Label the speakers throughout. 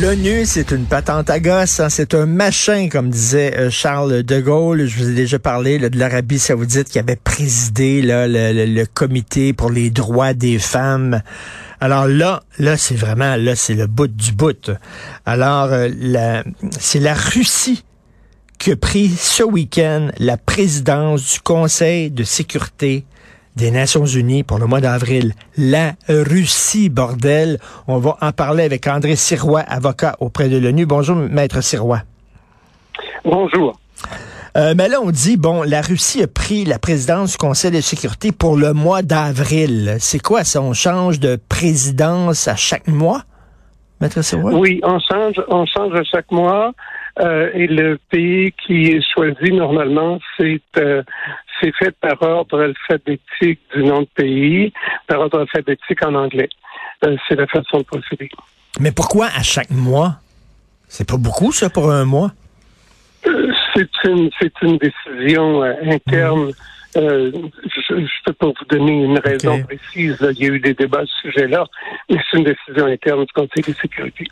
Speaker 1: L'ONU, c'est une patente à gosse, hein. c'est un machin, comme disait euh, Charles de Gaulle. Je vous ai déjà parlé de l'Arabie saoudite qui avait présidé le, comité pour les droits des femmes. Alors là, là, c'est vraiment, là, c'est le bout du bout. Alors, euh, c'est la Russie qui a pris ce week-end la présidence du Conseil de sécurité des Nations Unies pour le mois d'avril. La Russie, bordel. On va en parler avec André Sirois, avocat auprès de l'ONU. Bonjour, maître Sirois.
Speaker 2: Bonjour.
Speaker 1: Euh, mais là, on dit, bon, la Russie a pris la présidence du Conseil de sécurité pour le mois d'avril. C'est quoi ça? On change de présidence à chaque mois? Maître Sirois?
Speaker 2: Oui, on change, on change à chaque mois. Euh, et le pays qui est choisi normalement, c'est euh, c'est fait par ordre alphabétique du nom de pays, par ordre alphabétique en anglais. Euh, c'est la façon de procéder.
Speaker 1: Mais pourquoi à chaque mois? C'est pas beaucoup, ça, pour un mois?
Speaker 2: C'est une, c'est une décision interne. Mmh. Euh, je ne peux pas vous donner une raison okay. précise. Il y a eu des débats à ce sujet-là, mais c'est une décision interne du Conseil de sécurité.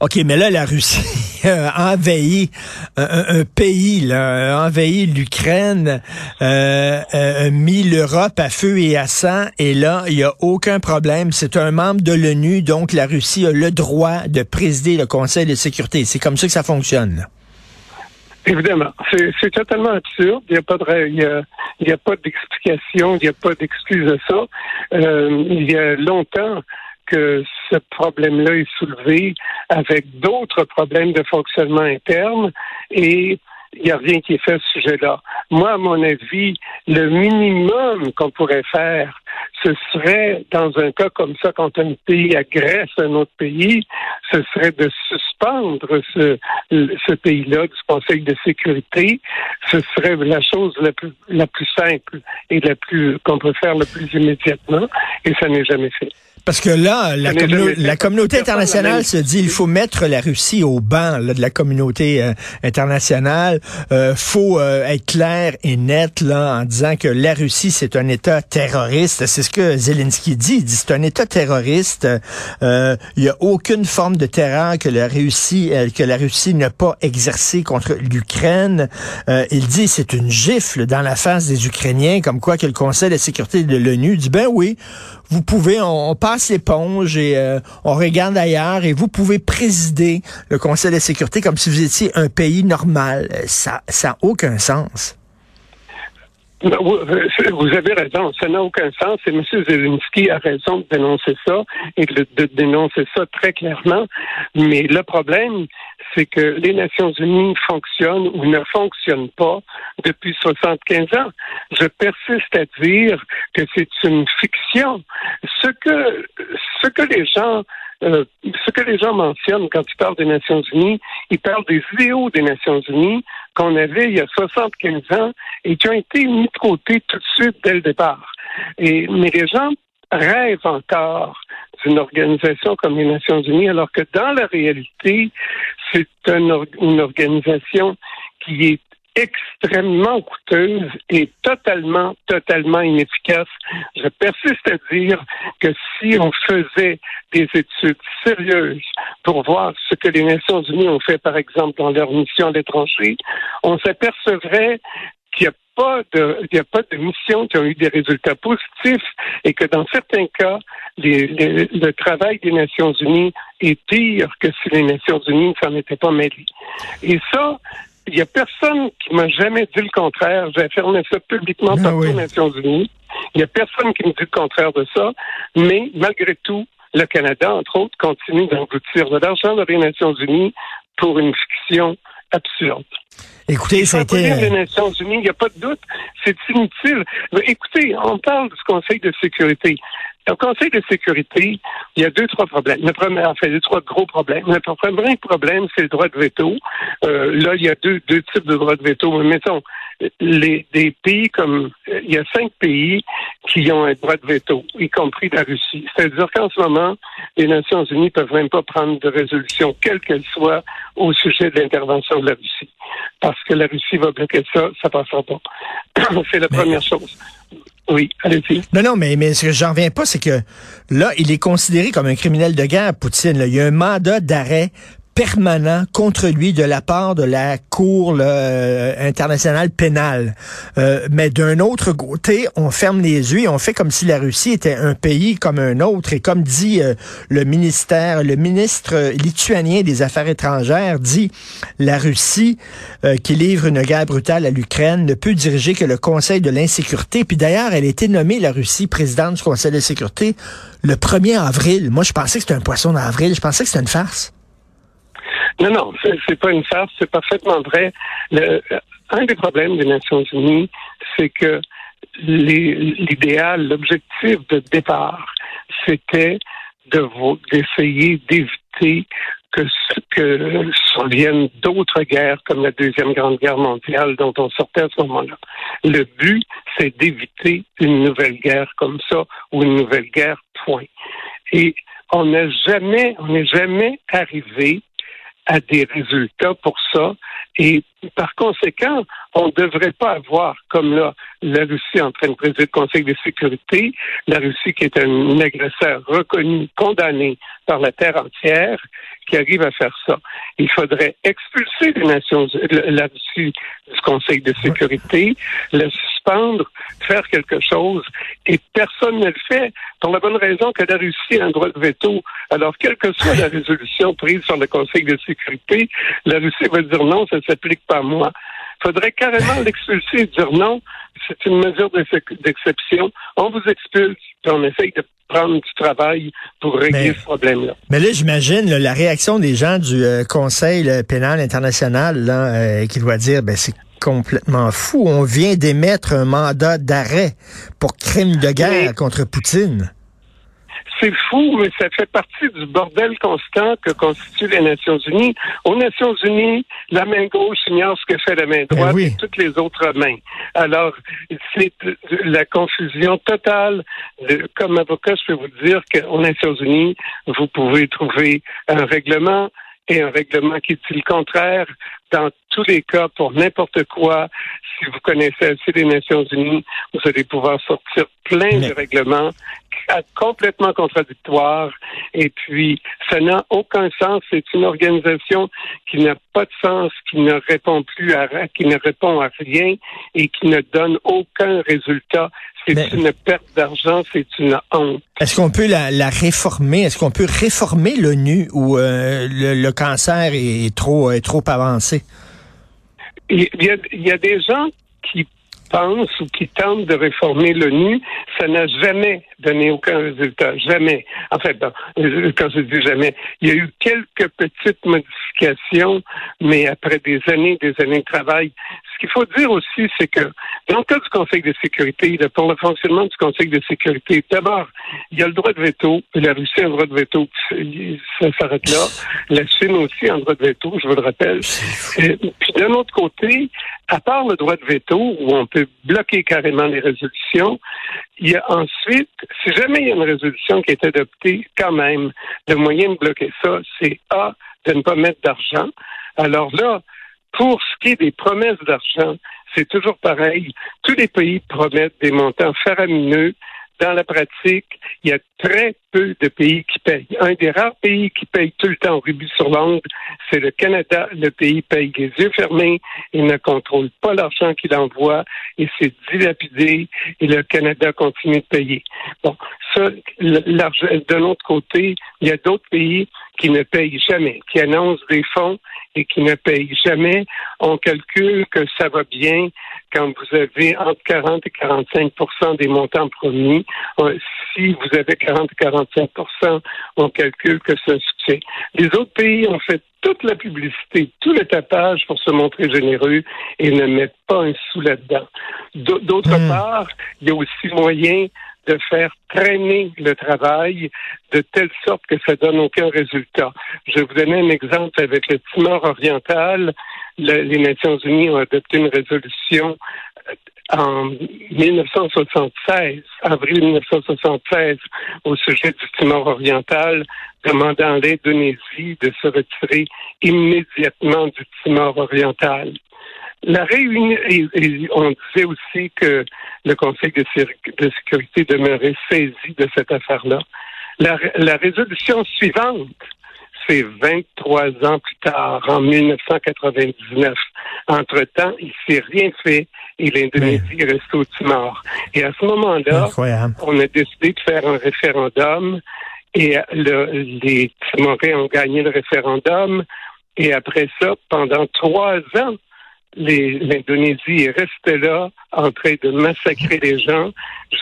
Speaker 1: OK, mais là, la Russie a envahi un, un pays, a envahi l'Ukraine, euh, a mis l'Europe à feu et à sang, et là, il n'y a aucun problème. C'est un membre de l'ONU, donc la Russie a le droit de présider le Conseil de sécurité. C'est comme ça que ça fonctionne.
Speaker 2: Évidemment, c'est totalement absurde. Il n'y a pas y a pas d'explication, il n'y a pas d'excuse à ça. Euh, il y a longtemps que ce problème-là est soulevé avec d'autres problèmes de fonctionnement interne et il n'y a rien qui est fait à ce sujet-là. Moi, à mon avis, le minimum qu'on pourrait faire, ce serait, dans un cas comme ça, quand un pays agresse un autre pays, ce serait de suspendre ce, pays-là du Conseil de sécurité. Ce serait la chose la plus, la plus simple et la plus qu'on peut faire le plus immédiatement, et ça n'est jamais fait.
Speaker 1: Parce que là, la, commun la communauté internationale se dit il faut mettre la Russie au banc là, de la communauté euh, internationale. Euh, faut euh, être clair et net là en disant que la Russie c'est un État terroriste. C'est ce que Zelensky dit. Il dit c'est un État terroriste. Il y a aucune forme de terreur que la Russie que la Russie n'a pas exercé contre l'Ukraine. il dit c'est une gifle dans la face des Ukrainiens, comme quoi que le Conseil de sécurité de l'ONU dit ben oui, vous pouvez on, on passe l'éponge et euh, on regarde ailleurs et vous pouvez présider le Conseil de sécurité comme si vous étiez un pays normal. Ça n'a aucun sens.
Speaker 2: Vous avez raison, ça n'a aucun sens et M. Zelensky a raison de dénoncer ça et de, de dénoncer ça très clairement. Mais le problème, c'est que les Nations Unies fonctionnent ou ne fonctionnent pas depuis 75 ans. Je persiste à dire que c'est une fiction. Ce que, ce que les gens euh, ce que les gens mentionnent quand ils parlent des Nations Unies, ils parlent des idéaux des Nations Unies qu'on avait il y a 75 ans et qui ont été mis de côté tout de suite dès le départ. Et, mais les gens rêvent encore d'une organisation comme les Nations Unies, alors que dans la réalité, c'est une, une organisation qui est extrêmement coûteuse et totalement, totalement inefficace. Je persiste à dire que si on faisait des études sérieuses pour voir ce que les Nations Unies ont fait, par exemple, dans leur mission à l'étranger, on s'apercevrait qu'il n'y a pas de, il n'y a pas de missions qui ont eu des résultats positifs et que dans certains cas, le travail des Nations Unies est pire que si les Nations Unies ne s'en étaient pas mêlées. Et ça, il y a personne qui m'a jamais dit le contraire. J'ai affirmé ça publiquement
Speaker 1: Ah
Speaker 2: par
Speaker 1: oui.
Speaker 2: les Nations Unies. Il y a personne qui me dit le contraire de ça. Mais malgré tout, le Canada, entre autres, continue d'engloutir de l'argent dans les Nations Unies pour une fiction absurde.
Speaker 1: Écoutez, ça a
Speaker 2: Sans
Speaker 1: été...
Speaker 2: les Nations Unies, il n'y a pas de doute, c'est inutile. Écoutez, on parle du Conseil de sécurité. Au Conseil de sécurité, il y a deux, trois problèmes. Le premier, en fait, deux, trois gros problèmes. Le premier problème, c'est le droit de veto. Euh, là, il y a deux, deux types de droits de veto. Mais mettons, les, des pays comme, il y a cinq pays qui ont un droit de veto, y compris la Russie. C'est-à-dire qu'en ce moment, les Nations Unies peuvent même pas prendre de résolution, quelle qu'elle soit, au sujet de l'intervention de la Russie. Parce que la Russie va bloquer ça, ça passera pas. c'est la
Speaker 1: Mais-
Speaker 2: première chose. Oui, allez-y.
Speaker 1: Non, non, mais, mais ce que j'en reviens pas, c'est que là, il est considéré comme un criminel de guerre, Poutine. là. Il y a un mandat d'arrêt permanent contre lui de la part de la Cour là, euh, internationale pénale. Euh, mais d'un autre côté, on ferme les yeux et on fait comme si la Russie était un pays comme un autre. Et comme dit euh, le ministère, le ministre euh, lituanien des Affaires étrangères dit la Russie euh, qui livre une guerre brutale à l'Ukraine ne peut diriger que le Conseil de l'insécurité. Puis d'ailleurs, elle a été nommée, la Russie, présidente du Conseil de sécurité le 1er avril. Moi, je pensais que c'était un poisson d'avril. Je pensais que c'était une farce.
Speaker 2: Non, non, c'est, pas une farce, c'est parfaitement vrai. Le- un des problèmes des Nations Unies, c'est que l'idéal, l'objectif de départ, c'était d'essayer d'éviter que, que surviennent d'autres guerres comme la Deuxième Grande Guerre mondiale dont on sortait à ce moment-là. Le but, c'est d'éviter une nouvelle guerre comme ça ou une nouvelle guerre, point. Et on n'a jamais, on n'est jamais arrivé à des résultats pour ça. Et par conséquent, on ne devrait pas avoir, comme là, la Russie en train de présider le Conseil de sécurité, la Russie qui est un agresseur reconnu, condamné par la terre entière, qui arrive à faire ça. Il faudrait expulser les Nations, la Russie du Conseil de sécurité, la suspendre, faire quelque chose, et personne ne le fait, pour la bonne raison que la Russie a un droit de veto. Alors, quelle que soit la résolution prise sur le Conseil de sécurité, la Russie va dire non, ça ne s'applique pas à moi. Il faudrait carrément l'expulser et dire non, c'est une mesure d'ex- d'exception. On vous expulse, puis on essaye de prendre du travail pour régler
Speaker 1: Mais-
Speaker 2: ce problème-là.
Speaker 1: Mais là, j'imagine la réaction des gens du euh, Conseil euh, pénal international là, euh, qui doit dire, ben c'est complètement fou. On vient d'émettre un mandat d'arrêt pour crime de guerre
Speaker 2: Mais-
Speaker 1: contre Poutine.
Speaker 2: C'est fou, mais ça fait partie du bordel constant que constituent les Nations Unies. Aux Nations Unies, la main gauche ignore ce que fait la main droite
Speaker 1: Ben oui.
Speaker 2: et toutes les autres mains. Alors, c'est la confusion totale. Comme avocat, je peux vous dire qu'aux Nations Unies, vous pouvez trouver un règlement et un règlement qui dit le contraire dans tous les cas pour n'importe quoi. Si vous connaissez assez les Nations Unies, vous allez pouvoir sortir plein
Speaker 1: Mais-
Speaker 2: de règlements complètement contradictoires. Et puis, ça n'a aucun sens. C'est une organisation qui n'a pas de sens, qui ne répond plus à qui ne répond à rien et qui ne donne aucun résultat. C'est
Speaker 1: Mais-
Speaker 2: une perte d'argent, c'est une honte.
Speaker 1: Est-ce qu'on peut la, la réformer? Est-ce qu'on peut réformer l'ONU où euh, le, le cancer est, est trop, est trop avancé?
Speaker 2: Il y, a, il y a des gens qui pensent ou qui tentent de réformer l'ONU, ça n'a jamais donné aucun résultat. Jamais. En fait, bon, euh, quand je dis jamais, il y a eu quelques petites modifications, mais après des années, des années de travail. Ce qu'il faut dire aussi, c'est que dans le cas du Conseil de sécurité, pour le fonctionnement du Conseil de sécurité, d'abord, il y a le droit de veto. La Russie a un droit de veto. Ça s'arrête là. La Chine aussi a un droit de veto, je vous le rappelle. Et puis d'un autre côté, à part le droit de veto, où on peut bloquer carrément les résolutions, il y a ensuite, si jamais il y a une résolution qui est adoptée, quand même, le moyen de bloquer ça, c'est A, de ne pas mettre d'argent. Alors là, pour ce qui est des promesses d'argent, c'est toujours pareil. Tous les pays promettent des montants faramineux. Dans la pratique, il y a très peu de pays qui payent. Un des rares pays qui paye tout le temps au rubis sur l'ongle, c'est le Canada. Le pays paye les yeux fermés. Il ne contrôle pas l'argent qu'il envoie et c'est dilapidé et le Canada continue de payer. Bon, de l'autre côté, il y a d'autres pays qui ne payent jamais, qui annoncent des fonds et qui ne payent jamais. On calcule que ça va bien quand vous avez entre 40 et 45% des montants promis. Euh, si vous avez 40 et 45% on calcule que c'est un succès. Les autres pays ont fait toute la publicité, tout le tapage pour se montrer généreux et ne mettent pas un sou là-dedans. D'autre hmm. part, il y a aussi moyen de faire traîner le travail de telle sorte que ça donne aucun résultat. Je vous donner un exemple avec le Timor oriental. les Nations unies ont adopté une résolution euh, en 1976, avril 1976, au sujet du Timor oriental, demandant à l'Indonésie de se retirer immédiatement du Timor oriental. La réunion, on disait aussi que le Conseil de, sécurité demeurait saisi de cette affaire-là. La, la résolution suivante, c'est 23 ans plus tard, en 1999. Entre-temps, il s'est rien fait et l'Indonésie reste au Timor. Et à ce moment-là, on a décidé de faire un référendum et le, les Timorais ont gagné le référendum. Et après ça, pendant trois ans, l'Indonésie est restée là en train de massacrer les gens.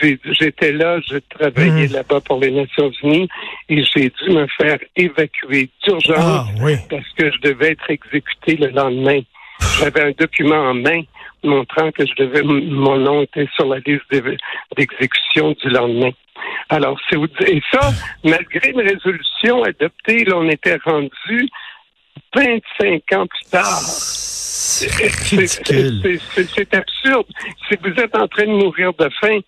Speaker 2: J'étais là, je travaillais mhm. là-bas pour les Nations Unies et j'ai dû me faire évacuer d'urgence ah, parce que je devais être exécuté le lendemain. J'avais un document en main montrant que je devais, mon nom était sur la liste d'exécution du lendemain. Alors, c'est et ça, malgré une résolution adoptée, là, on était rendu 25 ans plus tard. C'est absurde. Si vous êtes en train de mourir de faim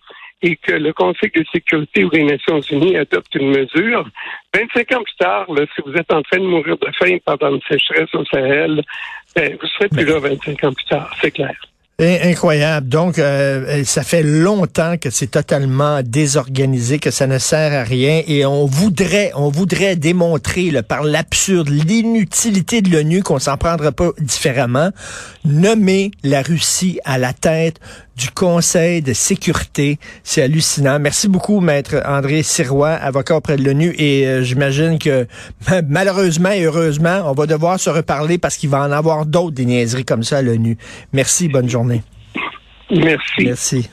Speaker 2: et que le Conseil de sécurité ou les Nations unies adopte une mesure, 25 ans plus tard, si vous êtes en train de mourir de faim pendant une sécheresse au Sahel, ben, vous serez plus là 25 ans plus tard, c'est clair.
Speaker 1: Incroyable. Donc, euh, ça fait longtemps que c'est totalement désorganisé, que ça ne sert à rien, et on voudrait, on voudrait démontrer par l'absurde, l'inutilité de l'ONU, qu'on s'en prendrait pas différemment, nommer la Russie à la tête du Conseil de sécurité. C'est hallucinant. Merci beaucoup, maître André Sirois, avocat auprès de l'ONU. Et euh, j'imagine que malheureusement et heureusement, on va devoir se reparler parce qu'il va en avoir d'autres des niaiseries comme ça à l'ONU. Merci, bonne journée.
Speaker 2: Merci.
Speaker 1: Merci.